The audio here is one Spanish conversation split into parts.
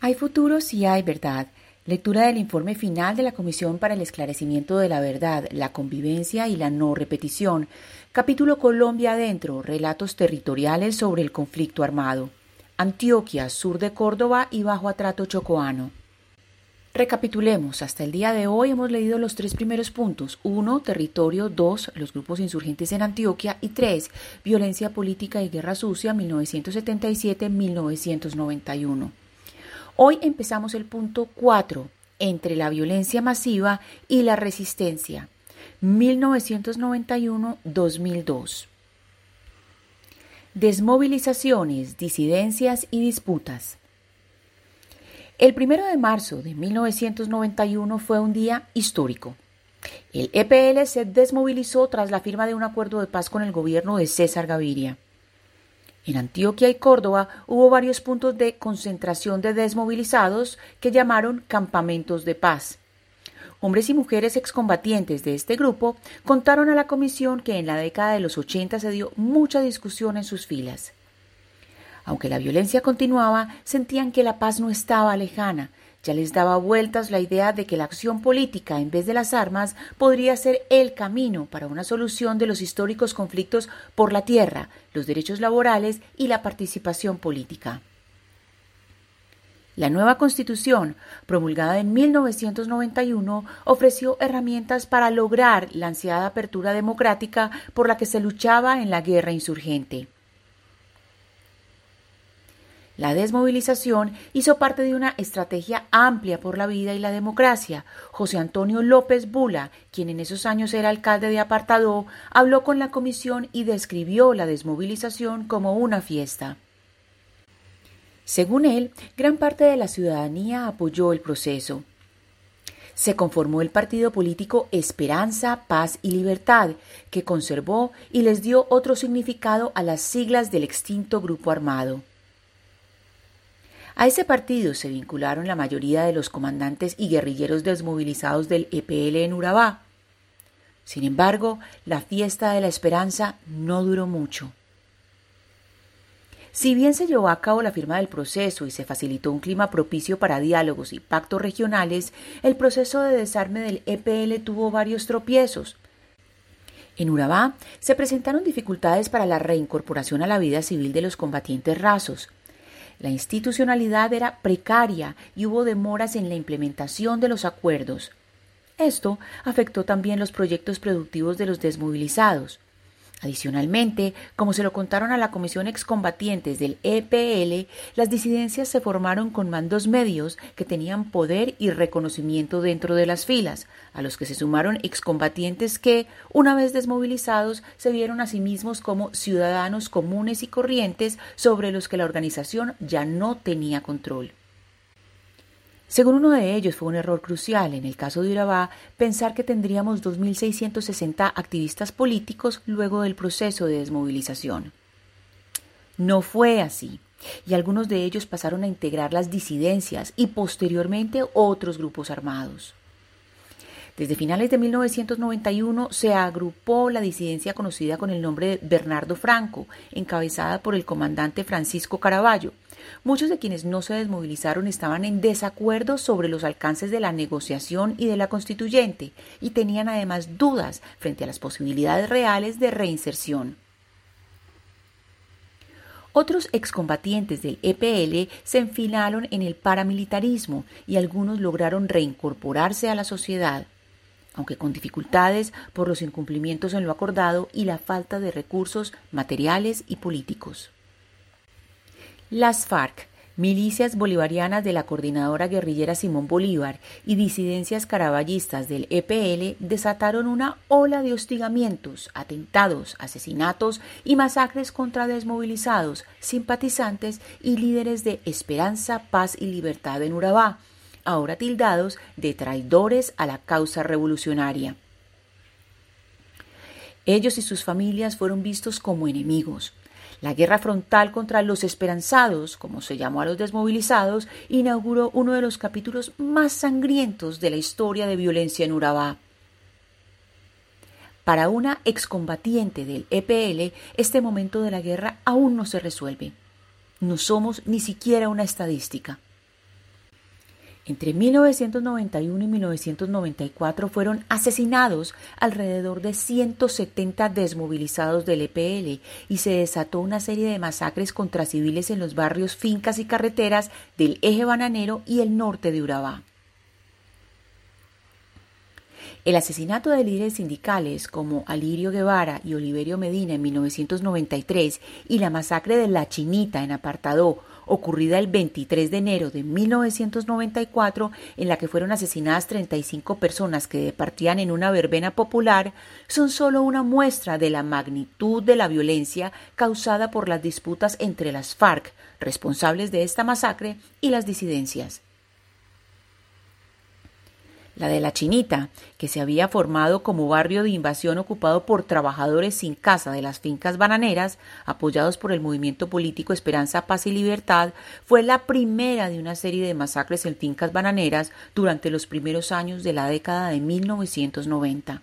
Hay futuro si hay verdad. Lectura del informe final de la Comisión para el Esclarecimiento de la Verdad, la Convivencia y la No Repetición. Capítulo Colombia Adentro. Relatos territoriales sobre el conflicto armado. Antioquia, sur de Córdoba y bajo atrato chocoano. Recapitulemos, hasta el día de hoy hemos leído los tres primeros puntos. Uno, Territorio. Dos, Los grupos insurgentes en Antioquia. Y tres, Violencia política y guerra sucia 1977-1991. Hoy empezamos el punto 4, entre la violencia masiva y la resistencia, 1991-2002. Desmovilizaciones, disidencias y disputas. El primero de marzo de 1991 fue un día histórico. El EPL se desmovilizó tras la firma de un acuerdo de paz con el gobierno de César Gaviria. En Antioquia y Córdoba hubo varios puntos de concentración de desmovilizados que llamaron campamentos de paz. Hombres y mujeres excombatientes de este grupo contaron a la comisión que en la década de los 80 se dio mucha discusión en sus filas. Aunque la violencia continuaba, sentían que la paz no estaba lejana, ya les daba vueltas la idea de que la acción política en vez de las armas podría ser el camino para una solución de los históricos conflictos por la tierra, los derechos laborales y la participación política. La nueva Constitución, promulgada en 1991, ofreció herramientas para lograr la ansiada apertura democrática por la que se luchaba en la guerra insurgente. La desmovilización hizo parte de una estrategia amplia por la vida y la democracia. José Antonio López Bula, quien en esos años era alcalde de Apartadó, habló con la comisión y describió la desmovilización como una fiesta. Según él, gran parte de la ciudadanía apoyó el proceso. Se conformó el partido político Esperanza, Paz y Libertad, que conservó y les dio otro significado a las siglas del extinto grupo armado. A ese partido se vincularon la mayoría de los comandantes y guerrilleros desmovilizados del EPL en Urabá. Sin embargo, la fiesta de la esperanza no duró mucho. Si bien se llevó a cabo la firma del proceso y se facilitó un clima propicio para diálogos y pactos regionales, el proceso de desarme del EPL tuvo varios tropiezos. En Urabá se presentaron dificultades para la reincorporación a la vida civil de los combatientes rasos. La institucionalidad era precaria y hubo demoras en la implementación de los acuerdos. Esto afectó también los proyectos productivos de los desmovilizados. Adicionalmente, como se lo contaron a la Comisión Excombatientes del EPL, las disidencias se formaron con mandos medios que tenían poder y reconocimiento dentro de las filas, a los que se sumaron excombatientes que, una vez desmovilizados, se vieron a sí mismos como ciudadanos comunes y corrientes sobre los que la organización ya no tenía control. Según uno de ellos, fue un error crucial en el caso de Urabá pensar que tendríamos 2.660 activistas políticos luego del proceso de desmovilización. No fue así, y algunos de ellos pasaron a integrar las disidencias y posteriormente otros grupos armados. Desde finales de 1991 se agrupó la disidencia conocida con el nombre de Bernardo Franco, encabezada por el comandante Francisco Caraballo, Muchos de quienes no se desmovilizaron estaban en desacuerdo sobre los alcances de la negociación y de la constituyente y tenían además dudas frente a las posibilidades reales de reinserción. Otros excombatientes del EPL se enfilaron en el paramilitarismo y algunos lograron reincorporarse a la sociedad, aunque con dificultades por los incumplimientos en lo acordado y la falta de recursos materiales y políticos. Las FARC, milicias bolivarianas de la coordinadora guerrillera Simón Bolívar y disidencias caraballistas del EPL desataron una ola de hostigamientos, atentados, asesinatos y masacres contra desmovilizados, simpatizantes y líderes de Esperanza, Paz y Libertad en Urabá, ahora tildados de traidores a la causa revolucionaria. Ellos y sus familias fueron vistos como enemigos, la guerra frontal contra los esperanzados, como se llamó a los desmovilizados, inauguró uno de los capítulos más sangrientos de la historia de violencia en Urabá. Para una excombatiente del EPL, este momento de la guerra aún no se resuelve. No somos ni siquiera una estadística. Entre 1991 y 1994 fueron asesinados alrededor de 170 desmovilizados del EPL y se desató una serie de masacres contra civiles en los barrios, fincas y carreteras del eje bananero y el norte de Urabá. El asesinato de líderes sindicales como Alirio Guevara y Oliverio Medina en 1993 y la masacre de La Chinita en Apartadó ocurrida el 23 de enero de 1994, en la que fueron asesinadas 35 personas que departían en una verbena popular, son solo una muestra de la magnitud de la violencia causada por las disputas entre las FARC, responsables de esta masacre, y las disidencias la de la Chinita, que se había formado como barrio de invasión ocupado por trabajadores sin casa de las fincas bananeras, apoyados por el movimiento político Esperanza, Paz y Libertad, fue la primera de una serie de masacres en fincas bananeras durante los primeros años de la década de 1990.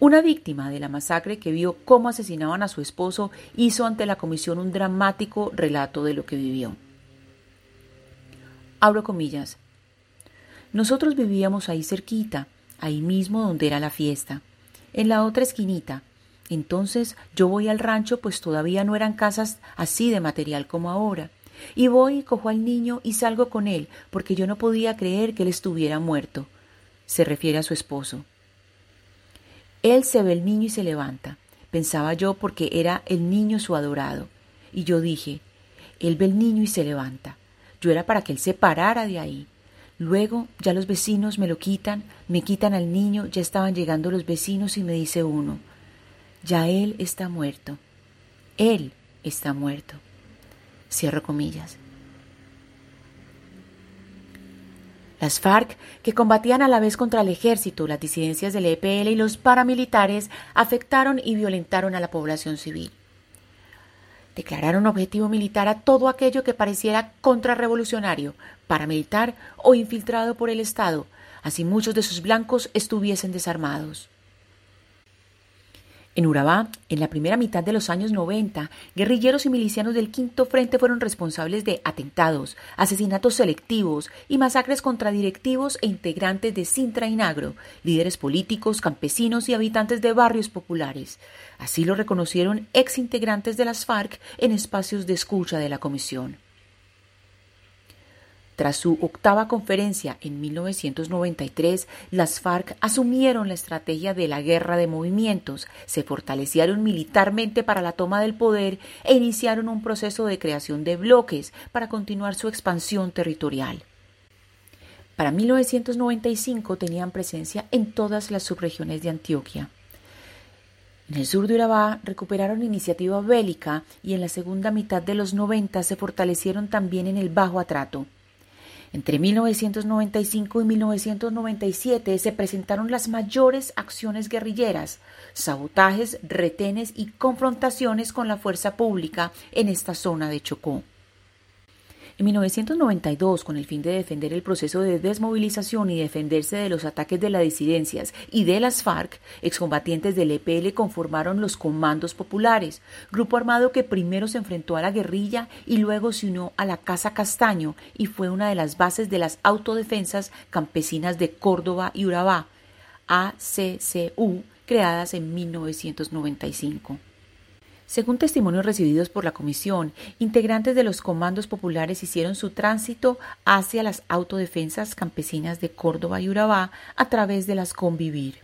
Una víctima de la masacre que vio cómo asesinaban a su esposo hizo ante la comisión un dramático relato de lo que vivió. Abro comillas. Nosotros vivíamos ahí cerquita, ahí mismo donde era la fiesta, en la otra esquinita. Entonces yo voy al rancho, pues todavía no eran casas así de material como ahora. Y voy y cojo al niño y salgo con él, porque yo no podía creer que él estuviera muerto. Se refiere a su esposo. Él se ve el niño y se levanta. Pensaba yo porque era el niño su adorado. Y yo dije, él ve el niño y se levanta. Yo era para que él se parara de ahí. Luego ya los vecinos me lo quitan, me quitan al niño, ya estaban llegando los vecinos y me dice uno, ya él está muerto, él está muerto. Cierro comillas. Las FARC, que combatían a la vez contra el ejército, las disidencias del EPL y los paramilitares, afectaron y violentaron a la población civil declararon objetivo militar a todo aquello que pareciera contrarrevolucionario, paramilitar o infiltrado por el Estado, así muchos de sus blancos estuviesen desarmados. En Urabá, en la primera mitad de los años 90, guerrilleros y milicianos del Quinto Frente fueron responsables de atentados, asesinatos selectivos y masacres contra directivos e integrantes de Sintra y Nagro, líderes políticos, campesinos y habitantes de barrios populares. Así lo reconocieron ex integrantes de las FARC en espacios de escucha de la comisión. Tras su octava conferencia en 1993, las FARC asumieron la estrategia de la guerra de movimientos, se fortalecieron militarmente para la toma del poder e iniciaron un proceso de creación de bloques para continuar su expansión territorial. Para 1995 tenían presencia en todas las subregiones de Antioquia. En el sur de Urabá recuperaron iniciativa bélica y en la segunda mitad de los 90 se fortalecieron también en el Bajo Atrato. Entre 1995 y 1997 se presentaron las mayores acciones guerrilleras, sabotajes, retenes y confrontaciones con la fuerza pública en esta zona de Chocó. En 1992, con el fin de defender el proceso de desmovilización y defenderse de los ataques de las disidencias y de las FARC, excombatientes del EPL conformaron los Comandos Populares, grupo armado que primero se enfrentó a la guerrilla y luego se unió a la Casa Castaño y fue una de las bases de las autodefensas campesinas de Córdoba y Urabá, ACCU, creadas en 1995. Según testimonios recibidos por la comisión, integrantes de los comandos populares hicieron su tránsito hacia las autodefensas campesinas de Córdoba y Urabá a través de las convivir.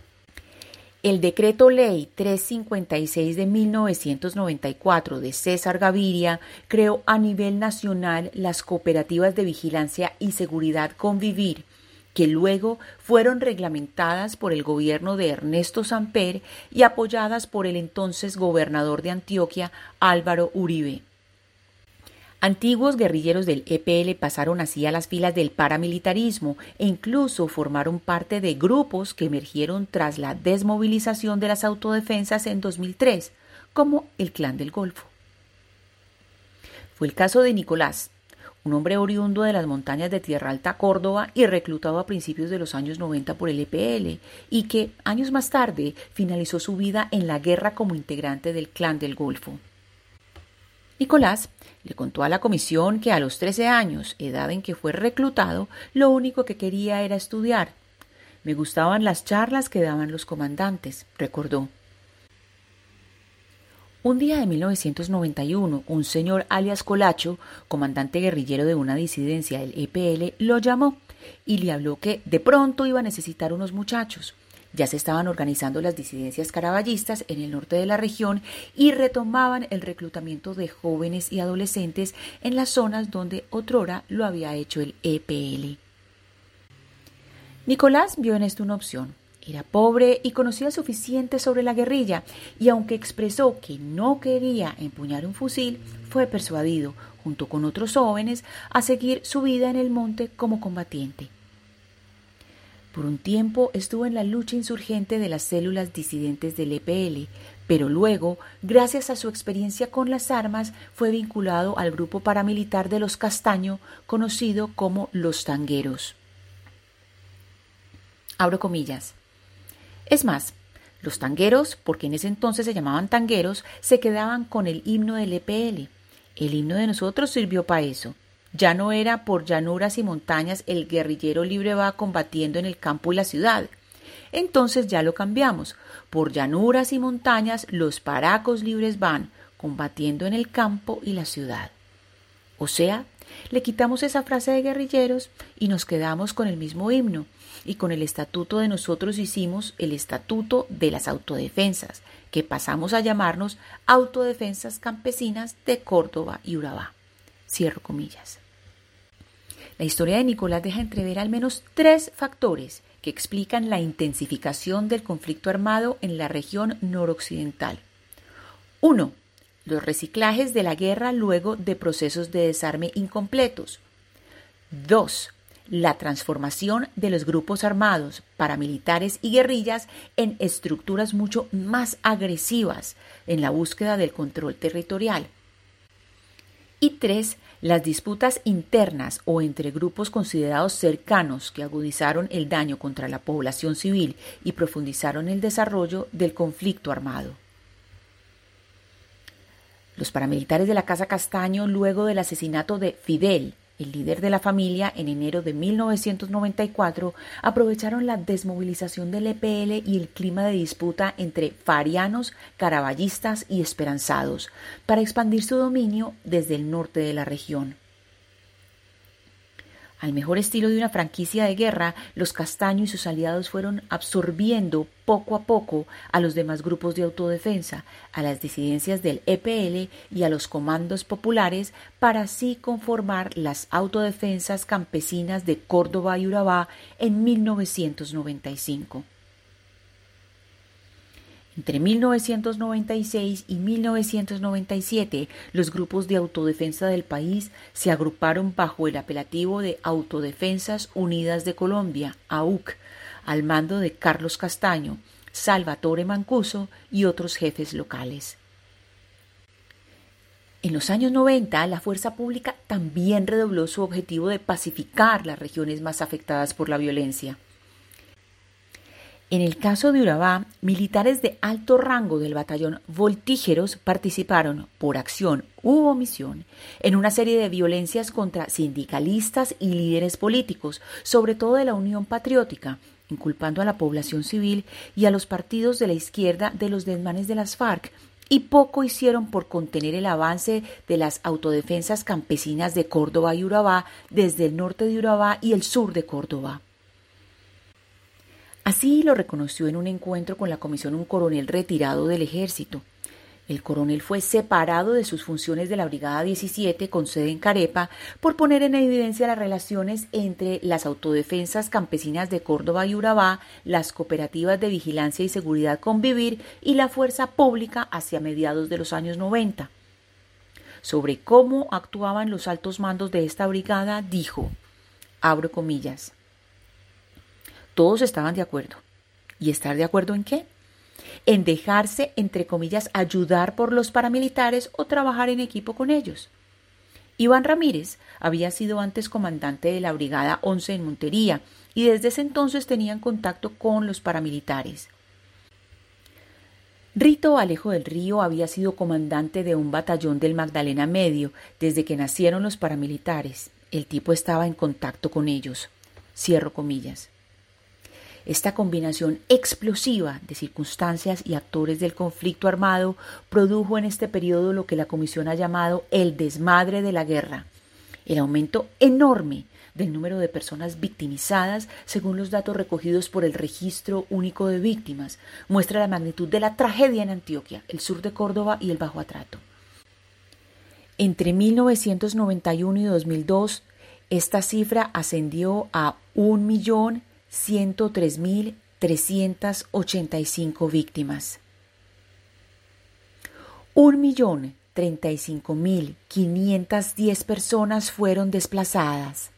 El decreto ley 356 de 1994 de César Gaviria creó a nivel nacional las cooperativas de vigilancia y seguridad convivir, que luego fueron reglamentadas por el gobierno de Ernesto Samper y apoyadas por el entonces gobernador de Antioquia, Álvaro Uribe. Antiguos guerrilleros del EPL pasaron así a las filas del paramilitarismo e incluso formaron parte de grupos que emergieron tras la desmovilización de las autodefensas en 2003, como el Clan del Golfo. Fue el caso de Nicolás, un hombre oriundo de las montañas de Tierra Alta, Córdoba, y reclutado a principios de los años 90 por el EPL, y que años más tarde finalizó su vida en la guerra como integrante del Clan del Golfo. Nicolás le contó a la comisión que a los 13 años, edad en que fue reclutado, lo único que quería era estudiar. Me gustaban las charlas que daban los comandantes, recordó. Un día de 1991, un señor alias Colacho, comandante guerrillero de una disidencia del EPL, lo llamó y le habló que de pronto iba a necesitar unos muchachos. Ya se estaban organizando las disidencias caraballistas en el norte de la región y retomaban el reclutamiento de jóvenes y adolescentes en las zonas donde otrora lo había hecho el EPL. Nicolás vio en esto una opción. Era pobre y conocía suficiente sobre la guerrilla, y aunque expresó que no quería empuñar un fusil, fue persuadido, junto con otros jóvenes, a seguir su vida en el monte como combatiente. Por un tiempo estuvo en la lucha insurgente de las células disidentes del EPL, pero luego, gracias a su experiencia con las armas, fue vinculado al grupo paramilitar de los Castaño, conocido como los Tangueros. Abro comillas. Es más, los tangueros, porque en ese entonces se llamaban tangueros, se quedaban con el himno del EPL. El himno de nosotros sirvió para eso. Ya no era por llanuras y montañas el guerrillero libre va combatiendo en el campo y la ciudad. Entonces ya lo cambiamos. Por llanuras y montañas los paracos libres van combatiendo en el campo y la ciudad. O sea, le quitamos esa frase de guerrilleros y nos quedamos con el mismo himno, y con el estatuto de nosotros hicimos el estatuto de las autodefensas, que pasamos a llamarnos Autodefensas Campesinas de Córdoba y Urabá. Cierro comillas. La historia de Nicolás deja entrever al menos tres factores que explican la intensificación del conflicto armado en la región noroccidental. 1. Los reciclajes de la guerra luego de procesos de desarme incompletos. 2 la transformación de los grupos armados, paramilitares y guerrillas en estructuras mucho más agresivas en la búsqueda del control territorial. Y tres, las disputas internas o entre grupos considerados cercanos que agudizaron el daño contra la población civil y profundizaron el desarrollo del conflicto armado. Los paramilitares de la Casa Castaño, luego del asesinato de Fidel, el líder de la familia, en enero de 1994, aprovecharon la desmovilización del EPL y el clima de disputa entre farianos, caraballistas y esperanzados para expandir su dominio desde el norte de la región. Al mejor estilo de una franquicia de guerra, los Castaño y sus aliados fueron absorbiendo poco a poco a los demás grupos de autodefensa, a las disidencias del EPL y a los comandos populares para así conformar las autodefensas campesinas de Córdoba y Urabá en 1995. Entre 1996 y 1997, los grupos de autodefensa del país se agruparon bajo el apelativo de Autodefensas Unidas de Colombia, AUC, al mando de Carlos Castaño, Salvatore Mancuso y otros jefes locales. En los años 90, la fuerza pública también redobló su objetivo de pacificar las regiones más afectadas por la violencia. En el caso de Urabá, militares de alto rango del batallón Voltígeros participaron, por acción u omisión, en una serie de violencias contra sindicalistas y líderes políticos, sobre todo de la Unión Patriótica, inculpando a la población civil y a los partidos de la izquierda de los desmanes de las FARC, y poco hicieron por contener el avance de las autodefensas campesinas de Córdoba y Urabá desde el norte de Urabá y el sur de Córdoba. Así lo reconoció en un encuentro con la comisión un coronel retirado del ejército. El coronel fue separado de sus funciones de la Brigada 17 con sede en Carepa por poner en evidencia las relaciones entre las autodefensas campesinas de Córdoba y Urabá, las cooperativas de vigilancia y seguridad Convivir y la fuerza pública hacia mediados de los años 90. Sobre cómo actuaban los altos mandos de esta brigada, dijo, abro comillas, todos estaban de acuerdo. ¿Y estar de acuerdo en qué? En dejarse, entre comillas, ayudar por los paramilitares o trabajar en equipo con ellos. Iván Ramírez había sido antes comandante de la Brigada 11 en Montería y desde ese entonces tenían contacto con los paramilitares. Rito Alejo del Río había sido comandante de un batallón del Magdalena Medio desde que nacieron los paramilitares. El tipo estaba en contacto con ellos. Cierro comillas. Esta combinación explosiva de circunstancias y actores del conflicto armado produjo en este periodo lo que la Comisión ha llamado el desmadre de la guerra, el aumento enorme del número de personas victimizadas según los datos recogidos por el Registro Único de Víctimas, muestra la magnitud de la tragedia en Antioquia, el sur de Córdoba y el Bajo Atrato. Entre 1991 y 2002, esta cifra ascendió a 1.103.385 víctimas. 1.035.510 personas fueron desplazadas.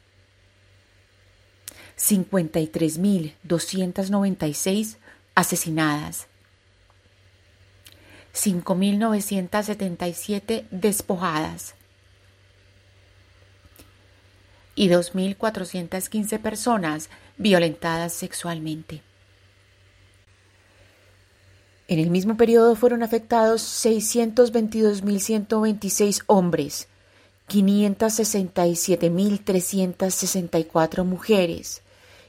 53.296 asesinadas, 5.977 despojadas y 2.415 personas violentadas sexualmente. En el mismo periodo fueron afectados 622.126 hombres, 567.364 mujeres,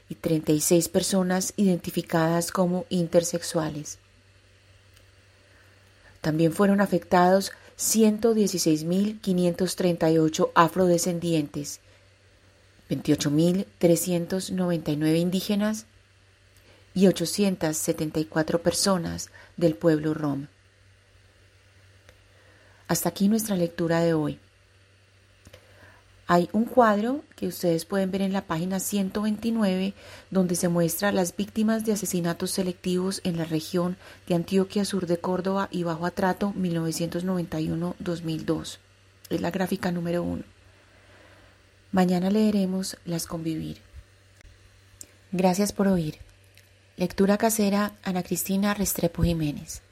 y 36 personas identificadas como intersexuales. También fueron afectados 116.538 afrodescendientes, 28.399 indígenas y 874 personas del pueblo rom. Hasta aquí nuestra lectura de hoy. Hay un cuadro que ustedes pueden ver en la página 129 donde se muestra las víctimas de asesinatos selectivos en la región de Antioquia Sur de Córdoba y Bajo Atrato 1991-2002. Es la gráfica número 1. Mañana leeremos Las Convivir. Gracias por oír. Lectura casera Ana Cristina Restrepo Jiménez.